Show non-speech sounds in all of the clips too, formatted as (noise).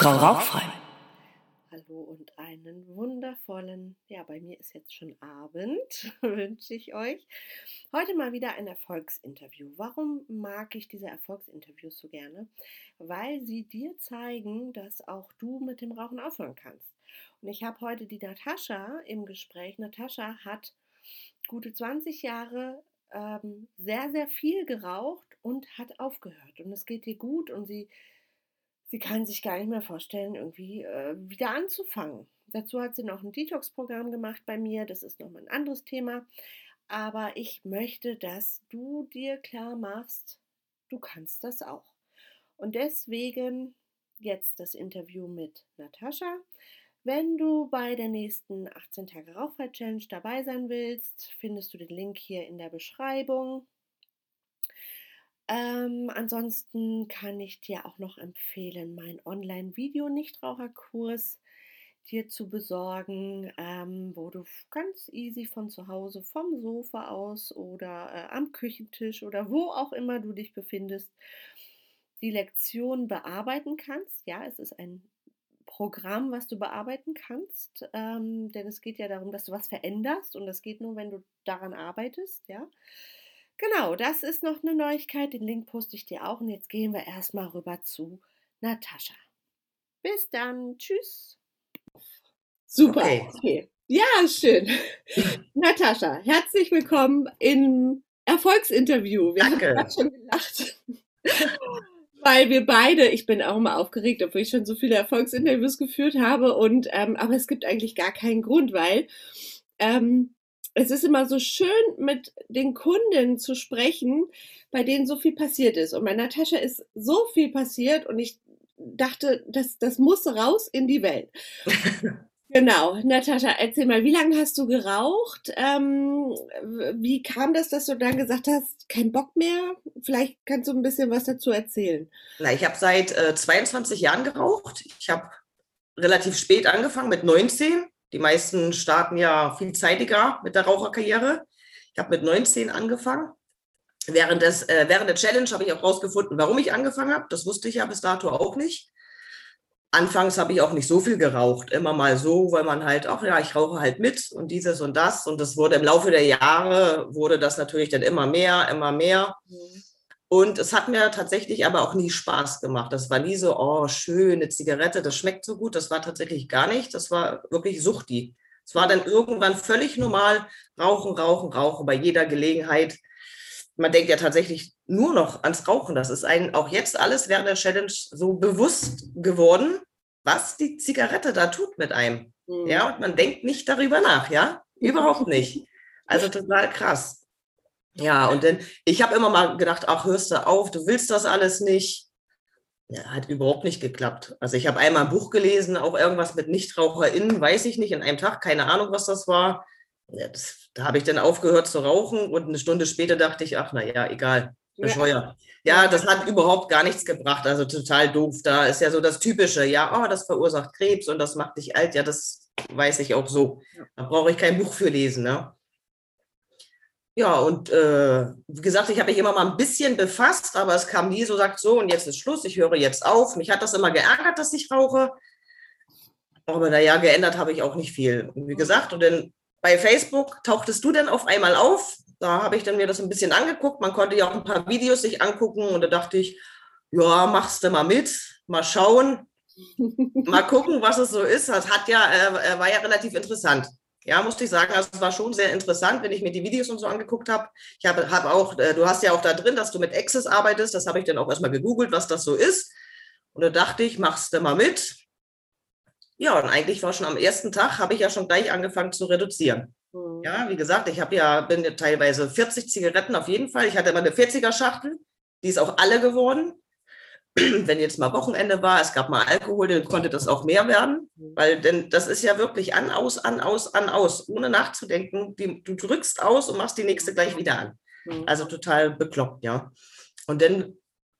Frau Rauchfrei. Hallo und einen wundervollen, ja, bei mir ist jetzt schon Abend, (laughs) wünsche ich euch. Heute mal wieder ein Erfolgsinterview. Warum mag ich diese Erfolgsinterviews so gerne? Weil sie dir zeigen, dass auch du mit dem Rauchen aufhören kannst. Und ich habe heute die Natascha im Gespräch. Natascha hat gute 20 Jahre ähm, sehr, sehr viel geraucht und hat aufgehört. Und es geht ihr gut und sie, sie kann sich gar nicht mehr vorstellen, irgendwie äh, wieder anzufangen. Dazu hat sie noch ein Detox-Programm gemacht bei mir. Das ist nochmal ein anderes Thema. Aber ich möchte, dass du dir klar machst, du kannst das auch. Und deswegen jetzt das Interview mit Natascha. Wenn du bei der nächsten 18 Tage Rauchfrei Challenge dabei sein willst, findest du den Link hier in der Beschreibung. Ähm, ansonsten kann ich dir auch noch empfehlen, meinen Online-Video-Nichtraucherkurs dir zu besorgen, ähm, wo du ganz easy von zu Hause, vom Sofa aus oder äh, am Küchentisch oder wo auch immer du dich befindest, die Lektion bearbeiten kannst. Ja, es ist ein Programm, was du bearbeiten kannst, ähm, denn es geht ja darum, dass du was veränderst und das geht nur, wenn du daran arbeitest, ja. Genau, das ist noch eine Neuigkeit, den Link poste ich dir auch und jetzt gehen wir erstmal rüber zu Natascha. Bis dann, tschüss. Super, okay. okay. Ja, schön. (laughs) Natascha, herzlich willkommen im Erfolgsinterview. Wir Danke. haben gerade schon gelacht. (laughs) weil wir beide, ich bin auch immer aufgeregt, obwohl ich schon so viele Erfolgsinterviews geführt habe. Und ähm, aber es gibt eigentlich gar keinen Grund, weil ähm, es ist immer so schön, mit den Kunden zu sprechen, bei denen so viel passiert ist. Und bei Natascha ist so viel passiert und ich dachte, das, das muss raus in die Welt. (laughs) Genau, Natascha, erzähl mal, wie lange hast du geraucht? Ähm, wie kam das, dass du dann gesagt hast, kein Bock mehr? Vielleicht kannst du ein bisschen was dazu erzählen. Na, ich habe seit äh, 22 Jahren geraucht. Ich habe relativ spät angefangen, mit 19. Die meisten starten ja viel zeitiger mit der Raucherkarriere. Ich habe mit 19 angefangen. Während, des, äh, während der Challenge habe ich auch rausgefunden, warum ich angefangen habe. Das wusste ich ja bis dato auch nicht. Anfangs habe ich auch nicht so viel geraucht, immer mal so, weil man halt, ach ja, ich rauche halt mit und dieses und das. Und das wurde im Laufe der Jahre, wurde das natürlich dann immer mehr, immer mehr. Mhm. Und es hat mir tatsächlich aber auch nie Spaß gemacht. Das war nie so, oh, schöne Zigarette, das schmeckt so gut. Das war tatsächlich gar nicht. Das war wirklich Suchti. Es war dann irgendwann völlig normal, rauchen, rauchen, rauchen bei jeder Gelegenheit. Man denkt ja tatsächlich nur noch ans Rauchen. Das ist ein, auch jetzt alles während der Challenge so bewusst geworden, was die Zigarette da tut mit einem. Mhm. Ja, und man denkt nicht darüber nach, ja? Überhaupt nicht. Also total krass. Ja, und dann, ich habe immer mal gedacht, ach, hörst du auf, du willst das alles nicht. Ja, hat überhaupt nicht geklappt. Also ich habe einmal ein Buch gelesen, auch irgendwas mit NichtraucherInnen, weiß ich nicht, in einem Tag, keine Ahnung, was das war. Ja, das, da habe ich dann aufgehört zu rauchen und eine Stunde später dachte ich, ach, naja, egal, bescheuert. Ja, das hat überhaupt gar nichts gebracht, also total doof. Da ist ja so das Typische, ja, oh, das verursacht Krebs und das macht dich alt. Ja, das weiß ich auch so. Da brauche ich kein Buch für lesen. Ne? Ja, und äh, wie gesagt, ich habe mich immer mal ein bisschen befasst, aber es kam nie so, sagt so, und jetzt ist Schluss, ich höre jetzt auf. Mich hat das immer geärgert, dass ich rauche. Aber naja, geändert habe ich auch nicht viel. Und wie gesagt, und dann bei Facebook tauchtest du dann auf einmal auf da habe ich dann mir das ein bisschen angeguckt. Man konnte ja auch ein paar Videos sich angucken und da dachte ich, ja, machst du mal mit, mal schauen, (laughs) mal gucken, was es so ist. Das hat ja, äh, war ja relativ interessant. Ja, musste ich sagen, also es war schon sehr interessant, wenn ich mir die Videos und so angeguckt habe. Ich habe hab auch, äh, du hast ja auch da drin, dass du mit Access arbeitest. Das habe ich dann auch erstmal gegoogelt, was das so ist. Und da dachte ich, machst du mal mit. Ja, und eigentlich war schon am ersten Tag, habe ich ja schon gleich angefangen zu reduzieren. Mhm. Ja, wie gesagt, ich habe ja, bin ja teilweise 40 Zigaretten auf jeden Fall. Ich hatte immer eine 40er Schachtel, die ist auch alle geworden. (clears throat) Wenn jetzt mal Wochenende war, es gab mal Alkohol, dann konnte das auch mehr werden, mhm. weil denn das ist ja wirklich an, aus, an, aus, an, aus, ohne nachzudenken. Die, du drückst aus und machst die nächste gleich wieder an. Mhm. Also total bekloppt, ja. Und dann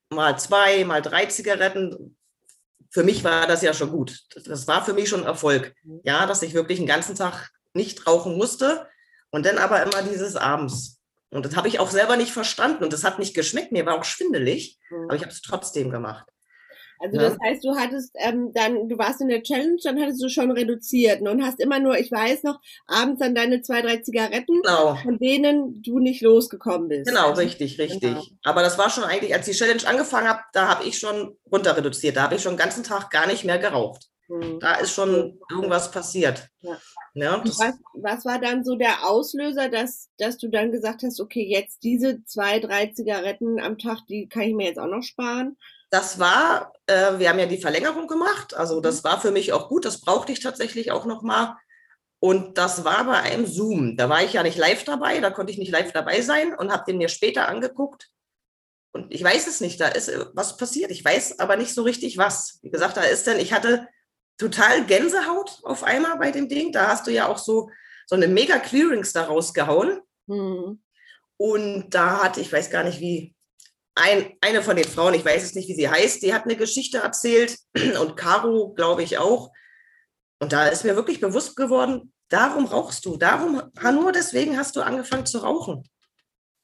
mal zwei, mal drei Zigaretten. Für mich war das ja schon gut. Das war für mich schon Erfolg. Ja, dass ich wirklich einen ganzen Tag nicht rauchen musste. Und dann aber immer dieses abends. Und das habe ich auch selber nicht verstanden und das hat nicht geschmeckt. Mir war auch schwindelig, mhm. aber ich habe es trotzdem gemacht. Also ja. das heißt, du hattest ähm, dann, du warst in der Challenge, dann hattest du schon reduziert ne? und hast immer nur, ich weiß noch, abends dann deine zwei, drei Zigaretten, genau. von denen du nicht losgekommen bist. Genau, richtig, richtig. Genau. Aber das war schon eigentlich, als die Challenge angefangen hat, da habe ich schon runter reduziert. Da habe ich schon den ganzen Tag gar nicht mehr geraucht. Hm. Da ist schon irgendwas passiert. Ja. Ja, was, was war dann so der Auslöser, dass, dass du dann gesagt hast, okay, jetzt diese zwei, drei Zigaretten am Tag, die kann ich mir jetzt auch noch sparen? Das war, äh, wir haben ja die Verlängerung gemacht, also das mhm. war für mich auch gut, das brauchte ich tatsächlich auch nochmal. Und das war bei einem Zoom. Da war ich ja nicht live dabei, da konnte ich nicht live dabei sein und habe den mir später angeguckt. Und ich weiß es nicht, da ist äh, was passiert. Ich weiß aber nicht so richtig was. Wie gesagt, da ist denn, ich hatte total Gänsehaut auf einmal bei dem Ding. Da hast du ja auch so, so eine mega Clearings da rausgehauen. Mhm. Und da hatte, ich weiß gar nicht wie, ein, eine von den Frauen, ich weiß es nicht, wie sie heißt, die hat eine Geschichte erzählt (clears throat) und Caro, glaube ich, auch. Und da ist mir wirklich bewusst geworden, darum rauchst du, darum, nur deswegen hast du angefangen zu rauchen.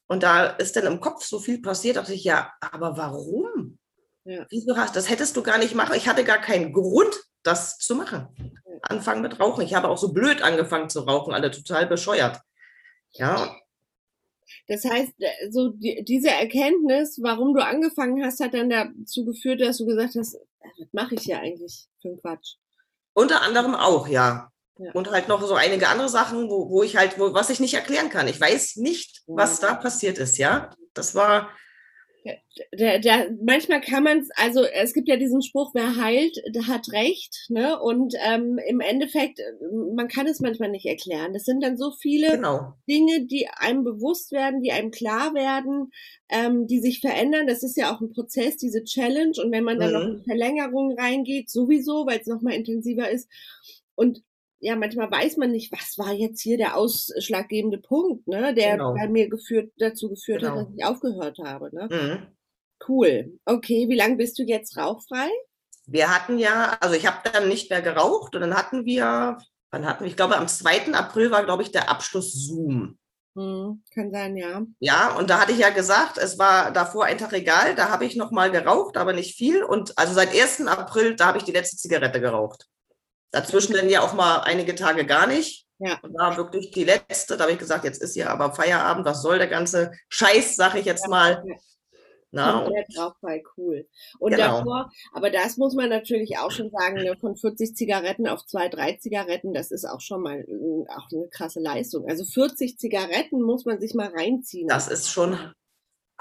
Und da ist dann im Kopf so viel passiert, dachte ich, ja, aber warum? Ja. Wieso hast das hättest du gar nicht machen? Ich hatte gar keinen Grund, das zu machen. Anfangen mit Rauchen. Ich habe auch so blöd angefangen zu rauchen, alle total bescheuert. Ja. Das heißt, äh, so die, diese Erkenntnis, warum du angefangen hast, hat dann dazu geführt, dass du gesagt hast, äh, was mache ich hier eigentlich für einen Quatsch? Unter anderem auch, ja. ja. Und halt noch so einige andere Sachen, wo, wo ich halt, wo, was ich nicht erklären kann. Ich weiß nicht, was da passiert ist, ja. Das war, der, der, manchmal kann man es, also es gibt ja diesen Spruch, wer heilt, der hat recht, ne? Und ähm, im Endeffekt, man kann es manchmal nicht erklären. Das sind dann so viele genau. Dinge, die einem bewusst werden, die einem klar werden, ähm, die sich verändern. Das ist ja auch ein Prozess, diese Challenge. Und wenn man dann mhm. noch in Verlängerungen reingeht, sowieso, weil es nochmal intensiver ist. Und ja, manchmal weiß man nicht, was war jetzt hier der ausschlaggebende Punkt, ne, der genau. bei mir geführt, dazu geführt genau. hat, dass ich aufgehört habe. Ne? Mhm. Cool. Okay, wie lange bist du jetzt rauchfrei? Wir hatten ja, also ich habe dann nicht mehr geraucht und dann hatten wir, wann hatten wir, ich glaube am 2. April war, glaube ich, der Abschluss Zoom. Hm, kann sein, ja. Ja, und da hatte ich ja gesagt, es war davor ein Tag egal, da habe ich noch mal geraucht, aber nicht viel. Und also seit 1. April, da habe ich die letzte Zigarette geraucht. Dazwischen dann ja auch mal einige Tage gar nicht. Ja. Und war wirklich die letzte. Da habe ich gesagt, jetzt ist ja aber Feierabend, was soll der ganze Scheiß, sage ich jetzt mal. Na, Komplett rauchfrei, cool. Und genau. davor, aber das muss man natürlich auch schon sagen, ne, von 40 Zigaretten auf zwei, drei Zigaretten, das ist auch schon mal äh, auch eine krasse Leistung. Also 40 Zigaretten muss man sich mal reinziehen. Das ist schon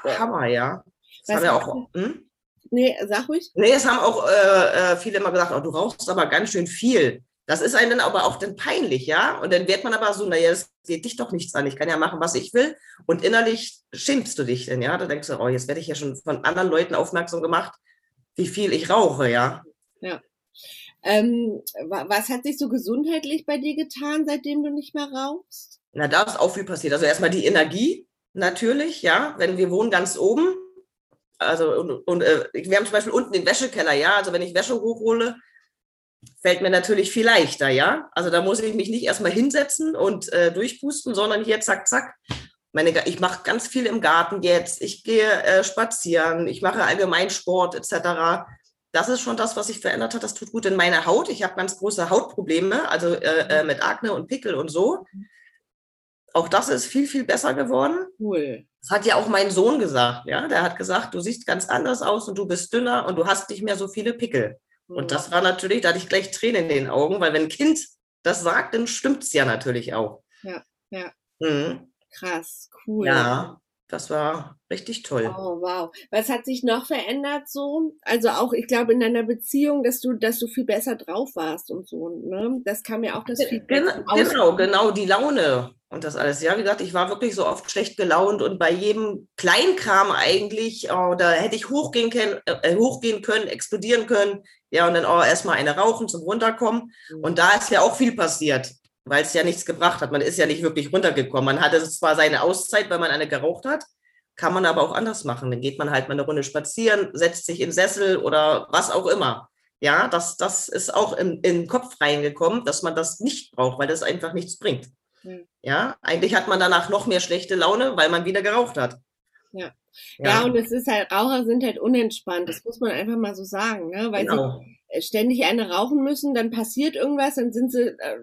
Hammer, ja. Das haben wir auch. Hm? Nee, sag ruhig. Nee, es haben auch äh, äh, viele immer gesagt, oh, du rauchst aber ganz schön viel. Das ist einem dann aber auch dann peinlich, ja. Und dann wird man aber so, naja, das geht dich doch nichts an. Ich kann ja machen, was ich will. Und innerlich schimpfst du dich dann, ja. Da denkst du, oh, jetzt werde ich ja schon von anderen Leuten aufmerksam gemacht, wie viel ich rauche, ja. Ja. Ähm, was hat sich so gesundheitlich bei dir getan, seitdem du nicht mehr rauchst? Na, da ist auch viel passiert. Also erstmal die Energie, natürlich, ja. Wenn wir wohnen ganz oben, also und, und äh, wir haben zum Beispiel unten den Wäschekeller, ja. Also wenn ich Wäsche hochhole, fällt mir natürlich viel leichter, ja. Also da muss ich mich nicht erstmal hinsetzen und äh, durchpusten, sondern hier zack, zack. Meine, ich mache ganz viel im Garten jetzt. Ich gehe äh, spazieren, ich mache allgemein Sport etc. Das ist schon das, was sich verändert hat. Das tut gut in meiner Haut. Ich habe ganz große Hautprobleme, also äh, äh mit Akne und Pickel und so. Auch das ist viel, viel besser geworden. Cool. Das hat ja auch mein Sohn gesagt. Ja, der hat gesagt, du siehst ganz anders aus und du bist dünner und du hast nicht mehr so viele Pickel. Und mhm. das war natürlich, da hatte ich gleich Tränen in den Augen, weil wenn ein Kind das sagt, dann stimmt es ja natürlich auch. Ja, ja. Mhm. Krass, cool. Ja, das war richtig toll. Oh, wow. Was hat sich noch verändert so? Also auch, ich glaube, in deiner Beziehung, dass du, dass du viel besser drauf warst und so, ne? Das kam ja auch das Feedback. Genau, genau, genau, die Laune und das alles. Ja, wie gesagt, ich war wirklich so oft schlecht gelaunt und bei jedem Kleinkram eigentlich, oh, da hätte ich hochgehen können, äh, hochgehen können, explodieren können. Ja, und dann oh, erstmal eine rauchen zum Runterkommen. Mhm. Und da ist ja auch viel passiert weil es ja nichts gebracht hat. Man ist ja nicht wirklich runtergekommen. Man hatte zwar seine Auszeit, weil man eine geraucht hat, kann man aber auch anders machen. Dann geht man halt mal eine Runde spazieren, setzt sich in Sessel oder was auch immer. Ja, das, das ist auch in, in den Kopf reingekommen, dass man das nicht braucht, weil das einfach nichts bringt. Hm. Ja, eigentlich hat man danach noch mehr schlechte Laune, weil man wieder geraucht hat. Ja. Ja. ja. und es ist halt, Raucher sind halt unentspannt, das muss man einfach mal so sagen, ne? weil genau. sie ständig eine rauchen müssen, dann passiert irgendwas, dann sind sie äh,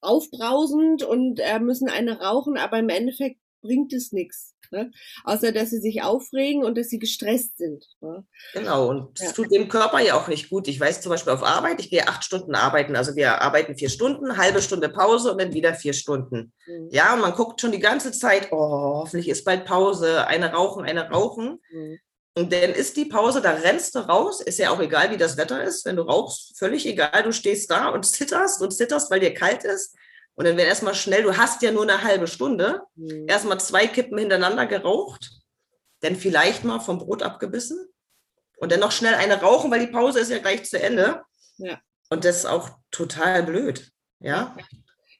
aufbrausend und äh, müssen eine rauchen, aber im Endeffekt bringt es nichts. Ne? Außer dass sie sich aufregen und dass sie gestresst sind. Ne? Genau, und es ja. tut dem Körper ja auch nicht gut. Ich weiß zum Beispiel auf Arbeit, ich gehe acht Stunden arbeiten. Also wir arbeiten vier Stunden, halbe Stunde Pause und dann wieder vier Stunden. Mhm. Ja, und man guckt schon die ganze Zeit, oh, hoffentlich ist bald Pause, eine rauchen, eine rauchen. Mhm. Und dann ist die Pause, da rennst du raus, ist ja auch egal, wie das Wetter ist. Wenn du rauchst, völlig egal, du stehst da und zitterst und zitterst, weil dir kalt ist. Und dann wird erstmal schnell, du hast ja nur eine halbe Stunde, mhm. erstmal zwei Kippen hintereinander geraucht, dann vielleicht mal vom Brot abgebissen und dann noch schnell eine rauchen, weil die Pause ist ja gleich zu Ende. Ja. Und das ist auch total blöd. Ja.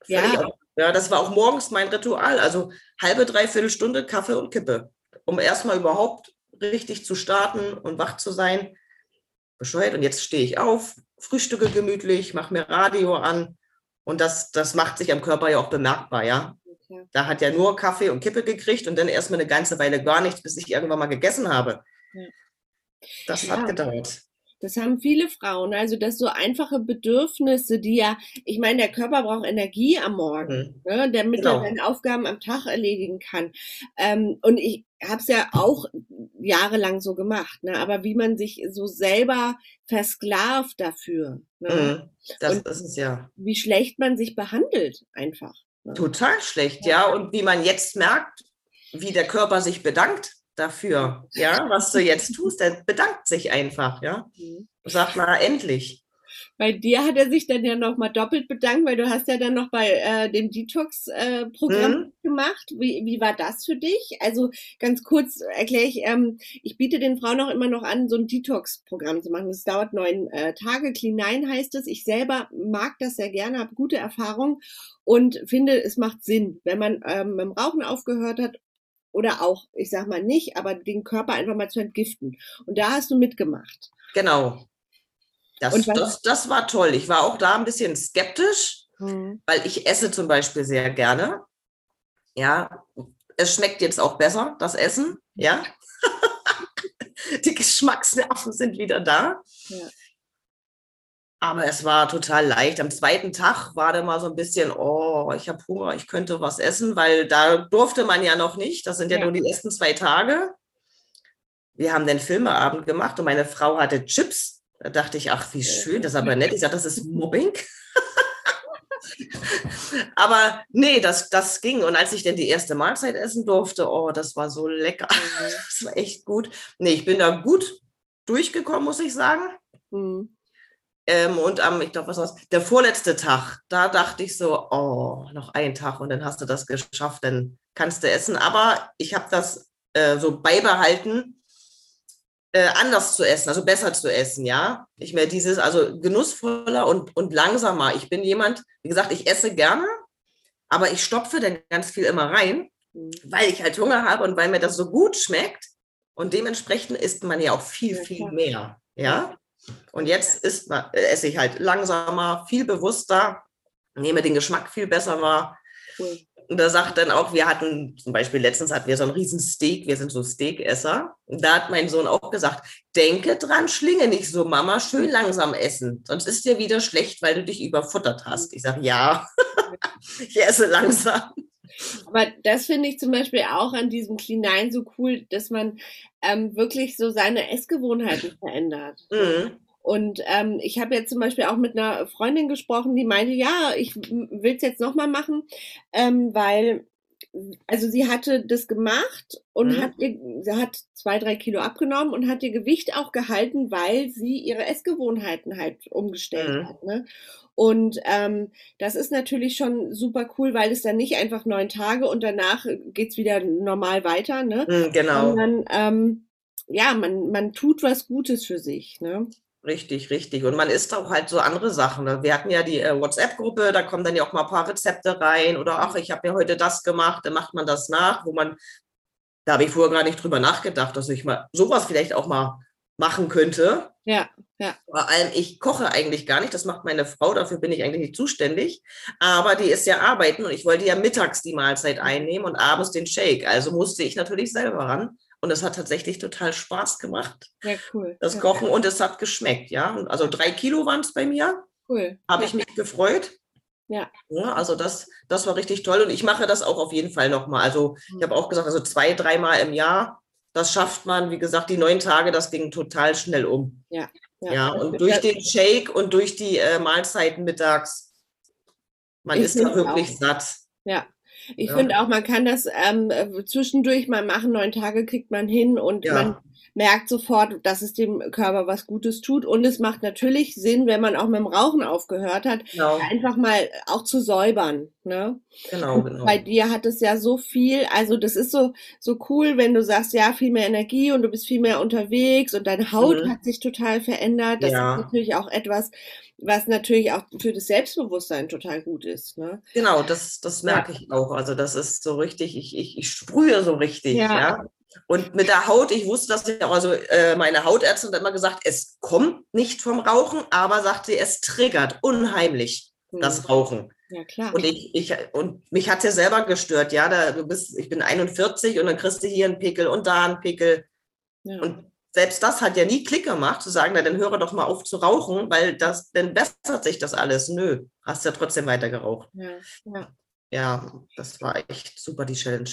Ja. ja, das war auch morgens mein Ritual. Also halbe, dreiviertel Stunde Kaffee und Kippe, um erstmal überhaupt richtig zu starten und wach zu sein. Bescheuert. Und jetzt stehe ich auf, frühstücke gemütlich, mache mir Radio an und das, das macht sich am Körper ja auch bemerkbar, ja. Okay. Da hat ja nur Kaffee und Kippe gekriegt und dann erstmal eine ganze Weile gar nichts, bis ich irgendwann mal gegessen habe. Ja. Das ja. hat gedauert. Das haben viele Frauen. Also das so einfache Bedürfnisse, die ja, ich meine, der Körper braucht Energie am Morgen, mhm. ne, damit genau. er seine Aufgaben am Tag erledigen kann. Ähm, und ich habe es ja auch jahrelang so gemacht, ne? aber wie man sich so selber versklavt dafür. Ne? Mhm. Das und ist es ja. Wie schlecht man sich behandelt einfach. Ne? Total schlecht, ja. Und wie man jetzt merkt, wie der Körper sich bedankt dafür, ja, was du jetzt tust, der bedankt sich einfach, ja. Mhm. Sagt mal endlich. Bei dir hat er sich dann ja nochmal doppelt bedankt, weil du hast ja dann noch bei äh, dem Detox-Programm äh, mhm. gemacht. Wie, wie war das für dich? Also ganz kurz erkläre ich, ähm, ich biete den Frauen auch immer noch an, so ein Detox-Programm zu machen. Das dauert neun äh, Tage. Clean 9 heißt es. Ich selber mag das sehr gerne, habe gute Erfahrung und finde, es macht Sinn, wenn man ähm, mit dem Rauchen aufgehört hat oder auch, ich sag mal nicht, aber den Körper einfach mal zu entgiften. Und da hast du mitgemacht. Genau. Das, das, das war toll. Ich war auch da ein bisschen skeptisch, mhm. weil ich esse zum Beispiel sehr gerne. Ja, es schmeckt jetzt auch besser, das Essen. Ja. (laughs) Die Geschmacksnerven sind wieder da. Ja. Aber es war total leicht. Am zweiten Tag war da mal so ein bisschen, oh, ich habe Hunger, ich könnte was essen, weil da durfte man ja noch nicht. Das sind ja, ja. nur die ersten zwei Tage. Wir haben den Filmeabend gemacht und meine Frau hatte Chips. Da dachte ich, ach, wie schön, das ist aber nett. Ich sage, das ist Mobbing. (laughs) aber nee, das, das ging. Und als ich dann die erste Mahlzeit essen durfte, oh, das war so lecker. Mhm. (laughs) Das war echt gut. Nee, ich bin da gut durchgekommen, muss ich sagen. Mhm. Ähm, und am, ich glaube, was war der vorletzte Tag, da dachte ich so, oh, noch ein Tag und dann hast du das geschafft, dann kannst du essen. Aber ich habe das äh, so beibehalten, äh, anders zu essen, also besser zu essen, ja. Ich mehr dieses, also genussvoller und, und langsamer. Ich bin jemand, wie gesagt, ich esse gerne, aber ich stopfe dann ganz viel immer rein, mhm. weil ich halt Hunger habe und weil mir das so gut schmeckt. Und dementsprechend isst man ja auch viel, viel mehr, ja. Und jetzt ist, äh, esse ich halt langsamer, viel bewusster, nehme den Geschmack viel besser wahr. Cool. Und da sagt dann auch, wir hatten zum Beispiel letztens hatten wir so ein riesen Steak, wir sind so Steakesser. Und da hat mein Sohn auch gesagt, denke dran, schlinge nicht so, Mama, schön langsam essen. Sonst ist dir wieder schlecht, weil du dich überfuttert hast. Ich sage, ja, (laughs) ich esse langsam. Aber das finde ich zum Beispiel auch an diesem Clean so cool, dass man ähm, wirklich so seine Essgewohnheiten (laughs) verändert. Mhm. Und ähm, ich habe jetzt zum Beispiel auch mit einer Freundin gesprochen, die meinte, ja, ich will es jetzt nochmal machen, ähm, weil, also sie hatte das gemacht und mhm. hat, ihr, sie hat zwei, drei Kilo abgenommen und hat ihr Gewicht auch gehalten, weil sie ihre Essgewohnheiten halt umgestellt mhm. hat. Ne? Und ähm, das ist natürlich schon super cool, weil es dann nicht einfach neun Tage und danach geht's wieder normal weiter, ne? Mhm, genau. Sondern ähm, ja, man, man tut was Gutes für sich, ne? Richtig, richtig. Und man isst auch halt so andere Sachen. Ne? Wir hatten ja die äh, WhatsApp-Gruppe, da kommen dann ja auch mal ein paar Rezepte rein oder ach, ich habe mir heute das gemacht, dann macht man das nach, wo man, da habe ich vorher gar nicht drüber nachgedacht, dass ich mal sowas vielleicht auch mal machen könnte. Ja, ja. Vor allem, ich koche eigentlich gar nicht, das macht meine Frau, dafür bin ich eigentlich nicht zuständig. Aber die ist ja arbeiten und ich wollte ja mittags die Mahlzeit einnehmen und abends den Shake. Also musste ich natürlich selber ran und es hat tatsächlich total Spaß gemacht. Ja, cool. Das Kochen und es hat geschmeckt, ja. Also drei Kilo waren es bei mir. Cool. Habe ich mich gefreut. Ja. ja. Also das, das war richtig toll und ich mache das auch auf jeden Fall nochmal. Also ich habe auch gesagt, also zwei, dreimal im Jahr, das schafft man. Wie gesagt, die neun Tage, das ging total schnell um. Ja. Ja, ja und durch den Shake und durch die äh, Mahlzeiten mittags, man ist da wirklich auch. satt. Ja, ich ja. finde auch, man kann das ähm, äh, zwischendurch mal machen, neun Tage kriegt man hin und ja. man merkt sofort, dass es dem Körper was Gutes tut. Und es macht natürlich Sinn, wenn man auch mit dem Rauchen aufgehört hat, genau. einfach mal auch zu säubern. Ne? Genau, genau. Bei dir hat es ja so viel, also das ist so, so cool, wenn du sagst, ja, viel mehr Energie und du bist viel mehr unterwegs und deine Haut mhm. hat sich total verändert. Das ja. ist natürlich auch etwas, was natürlich auch für das Selbstbewusstsein total gut ist. Ne? Genau, das, das merke ja. ich auch. Also das ist so richtig, ich, ich, ich sprühe so richtig. Ja. ja? Und mit der Haut, ich wusste das ja auch, also äh, meine Hautärztin hat immer gesagt, es kommt nicht vom Rauchen, aber sagt sie, es triggert unheimlich hm. das Rauchen. Ja, klar. Und, ich, ich, und mich hat es ja selber gestört, ja, da, du bist, ich bin 41 und dann kriegst du hier einen Pickel und da einen Pickel. Ja. Und selbst das hat ja nie Klick gemacht, zu sagen, na, dann höre doch mal auf zu rauchen, weil das, dann bessert sich das alles. Nö, hast ja trotzdem weiter geraucht. Ja, ja. ja das war echt super, die Challenge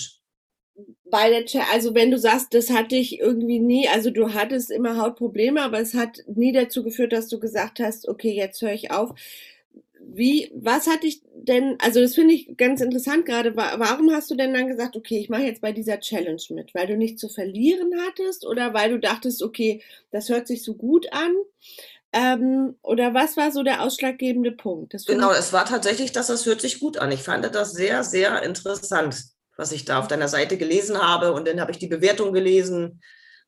bei der, also wenn du sagst, das hatte ich irgendwie nie, also du hattest immer Hautprobleme, aber es hat nie dazu geführt, dass du gesagt hast, okay, jetzt höre ich auf. Wie, was hatte ich denn, also das finde ich ganz interessant gerade, warum hast du denn dann gesagt, okay, ich mache jetzt bei dieser Challenge mit? Weil du nichts zu verlieren hattest oder weil du dachtest, okay, das hört sich so gut an? Ähm, oder was war so der ausschlaggebende Punkt? genau, es war tatsächlich, dass das hört sich gut an. Ich fand das sehr, sehr interessant was ich da auf deiner Seite gelesen habe. Und dann habe ich die Bewertung gelesen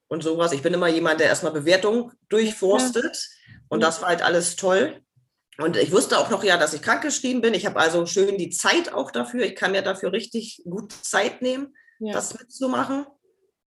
und sowas. Ich bin immer jemand, der erstmal Bewertung durchforstet. Und das war halt alles toll. Und ich wusste auch noch ja, dass ich krankgeschrieben bin. Ich habe also schön die Zeit auch dafür. Ich kann mir dafür richtig gut Zeit nehmen, ja. das mitzumachen.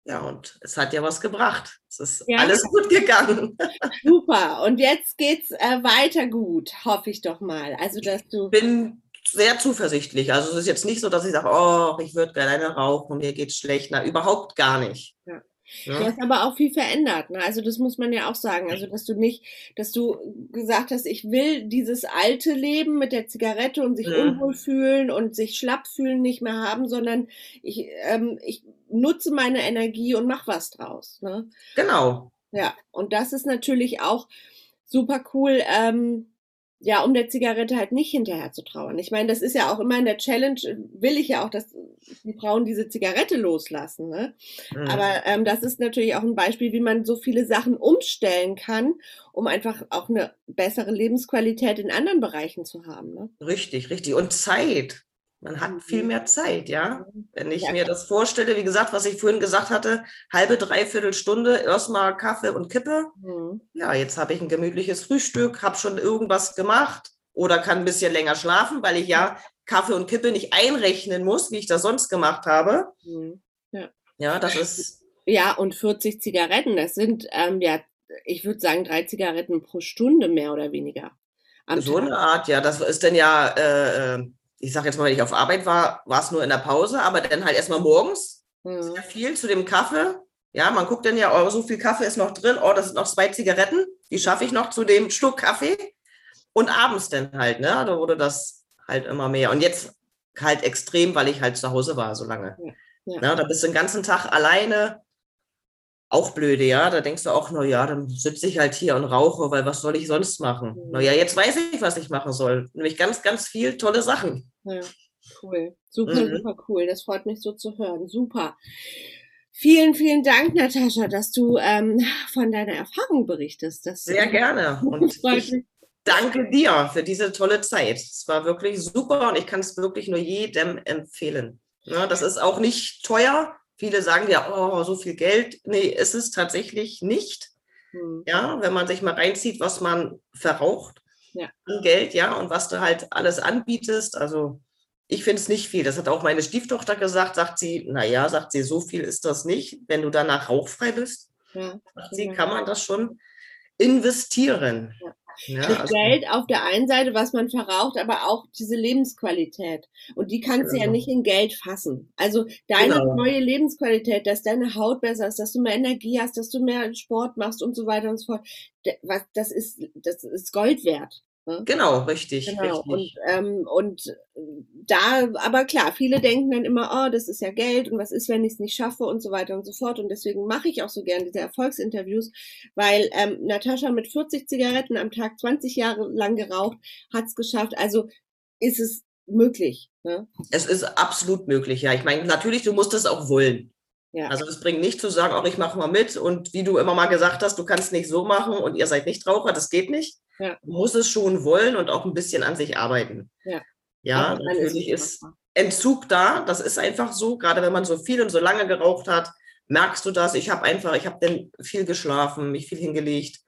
Ja, und es hat ja was gebracht. Es ist ja. alles gut gegangen. Super. Und jetzt geht's äh, weiter gut, hoffe ich doch mal. Also, dass du. Bin sehr zuversichtlich. Also es ist jetzt nicht so, dass ich sage, oh, ich würde gerne rauchen, mir geht es schlecht. Na, überhaupt gar nicht. Ja. Ja. Du hast aber auch viel verändert. Ne? Also das muss man ja auch sagen. Also dass du nicht, dass du gesagt hast, ich will dieses alte Leben mit der Zigarette und sich ja. unwohl fühlen und sich schlapp fühlen nicht mehr haben, sondern ich, ähm, ich nutze meine Energie und mach was draus. Ne? Genau. Ja, und das ist natürlich auch super cool. Ähm, ja, um der Zigarette halt nicht hinterher zu trauern. Ich meine, das ist ja auch immer in der Challenge, will ich ja auch, dass die Frauen diese Zigarette loslassen. Ne? Mhm. Aber ähm, das ist natürlich auch ein Beispiel, wie man so viele Sachen umstellen kann, um einfach auch eine bessere Lebensqualität in anderen Bereichen zu haben. Ne? Richtig, richtig. Und Zeit. Man hat viel mhm. mehr Zeit, ja. Wenn ich mir das vorstelle, wie gesagt, was ich vorhin gesagt hatte, halbe, dreiviertel Stunde, erstmal Kaffee und Kippe. Mhm. Ja, jetzt habe ich ein gemütliches Frühstück, habe schon irgendwas gemacht oder kann ein bisschen länger schlafen, weil ich ja Kaffee und Kippe nicht einrechnen muss, wie ich das sonst gemacht habe. Mhm. Ja. ja, das ist. Ja, und 40 Zigaretten, das sind ähm, ja, ich würde sagen, drei Zigaretten pro Stunde mehr oder weniger. so Tag. eine Art, ja. Das ist dann ja. Äh, äh ich sage jetzt mal, wenn ich auf Arbeit war, war es nur in der Pause, aber dann halt erstmal morgens mhm. sehr viel zu dem Kaffee. Ja, man guckt dann ja, oh, so viel Kaffee ist noch drin, oh, das sind noch zwei Zigaretten, die schaffe ich noch zu dem Schluck Kaffee. Und abends dann halt, ne, da wurde das halt immer mehr. Und jetzt halt extrem, weil ich halt zu Hause war so lange. Ja, ja. Na, da bist du den ganzen Tag alleine auch blöde, ja. Da denkst du auch, na ja, dann sitze ich halt hier und rauche, weil was soll ich sonst machen? Mhm. Na ja, jetzt weiß ich, was ich machen soll. Nämlich ganz, ganz viel tolle Sachen. Ja, cool. Super, mhm. super cool. Das freut mich so zu hören. Super. Vielen, vielen Dank, Natascha, dass du ähm, von deiner Erfahrung berichtest. Das, Sehr gerne. Und (laughs) ich danke dir für diese tolle Zeit. Es war wirklich super und ich kann es wirklich nur jedem empfehlen. Ja, das ist auch nicht teuer. Viele sagen ja, oh, so viel Geld. Nee, ist es tatsächlich nicht. Hm. Ja, wenn man sich mal reinzieht, was man verraucht ja. an Geld, ja, und was du halt alles anbietest. Also ich finde es nicht viel. Das hat auch meine Stieftochter gesagt, sagt sie, naja, sagt sie, so viel ist das nicht, wenn du danach rauchfrei bist. Ja, sagt sie, kann man das schon investieren. Ja. Ja, Das also, Geld auf der einen Seite, was man verraucht, aber auch diese Lebensqualität. Und die kannst du ja Genau. nicht in Geld fassen. Also deine Genau. neue Lebensqualität, dass deine Haut besser ist, dass du mehr Energie hast, dass du mehr Sport machst und so weiter und so fort. Das ist, das ist Gold wert. Ne? genau, richtig, Genau. Und, richtig. ähm, und äh, da, aber klar, viele denken dann immer, oh, das ist ja Geld und was ist, wenn ich es nicht schaffe und so weiter und so fort. Und deswegen mache ich auch so gern diese Erfolgsinterviews, weil ähm, Natascha mit 40 Zigaretten am Tag 20 Jahre lang geraucht, hat es geschafft. Also ist es möglich. Ne? Es ist absolut möglich, ja. Ich meine, natürlich, du musst es auch wollen. Ja. Also es bringt nicht zu sagen, auch ich mache mal mit und wie du immer mal gesagt hast, du kannst nicht so machen und ihr seid nicht Raucher, das geht nicht. Ja. Du musst es schon wollen und auch ein bisschen an sich arbeiten. Ja. Ja, natürlich ist. Entzug da, das ist einfach so, gerade wenn man so viel und so lange geraucht hat, merkst du das. Ich habe einfach, ich habe dann viel geschlafen, mich viel hingelegt,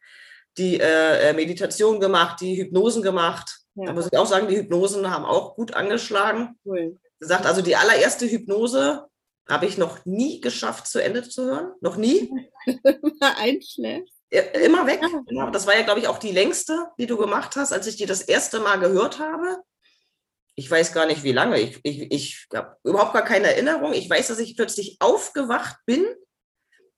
die äh, äh, Meditation gemacht, die Hypnosen gemacht. Da Ja, muss ich auch sagen, die Hypnosen haben auch gut angeschlagen cool. gesagt, also die allererste Hypnose habe ich noch nie geschafft, zu Ende zu hören. Noch nie. (laughs) Einschläfst. Immer weg. Ja. Genau. Das war ja, glaube ich, auch die längste, die du gemacht hast, als ich die das erste Mal gehört habe. Ich weiß gar nicht, wie lange. Ich, ich, ich habe überhaupt gar keine Erinnerung. Ich weiß, dass ich plötzlich aufgewacht bin,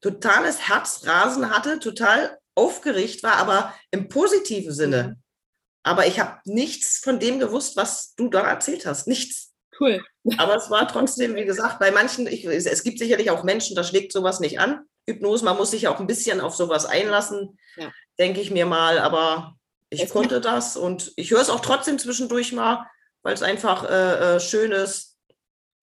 totales Herzrasen hatte, total aufgeregt war, aber im positiven Sinne. Aber ich habe nichts von dem gewusst, was du da erzählt hast. Nichts. Cool. Aber es war trotzdem, wie gesagt, bei manchen, ich, es gibt sicherlich auch Menschen, da schlägt sowas nicht an. Hypnose, man muss sich auch ein bisschen auf sowas einlassen, Ja. denke ich mir mal. Aber ich Es konnte das und ich höre es auch trotzdem zwischendurch mal, weil es einfach äh, äh, schön ist.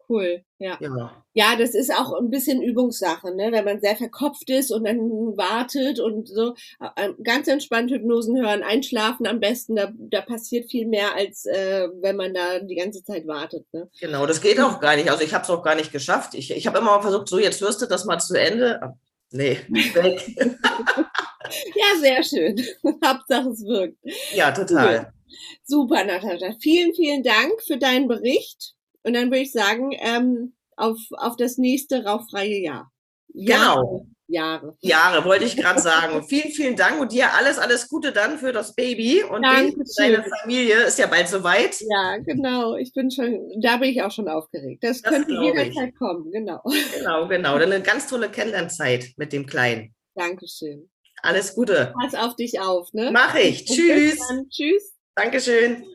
Cool. Ja. Ja, Ja, das ist auch ein bisschen Übungssache, ne? wenn man sehr verkopft ist und dann wartet und so. Äh, Ganz entspannt Hypnosen hören, einschlafen am besten, da, da passiert viel mehr, als äh, wenn man da die ganze Zeit wartet. Ne? genau, das geht auch gar nicht. Also ich habe es auch gar nicht geschafft. Ich, ich habe immer mal versucht, so jetzt hörst du das mal zu Ende. Nee, weg. (laughs) Ja, sehr schön. (laughs) Hauptsache es wirkt. ja, total. Super, Natascha. Vielen, vielen Dank für deinen Bericht. Und dann würde ich sagen, ähm, auf, auf das nächste rauchfreie Jahr. Genau. Jahre. Jahre, wollte ich gerade sagen. vielen, vielen Dank und dir alles, alles Gute dann für das Baby und deine Familie. Ist ja bald soweit. Ja, genau. Ich bin schon, da bin ich auch schon aufgeregt. Das, Das könnte ich. jederzeit kommen, genau. Genau, genau. Dann eine ganz tolle Kennenlernzeit mit dem Kleinen. Dankeschön. Alles Gute. Pass auf dich auf, ne? Mach ich. Tschüss. Tschüss. Dankeschön.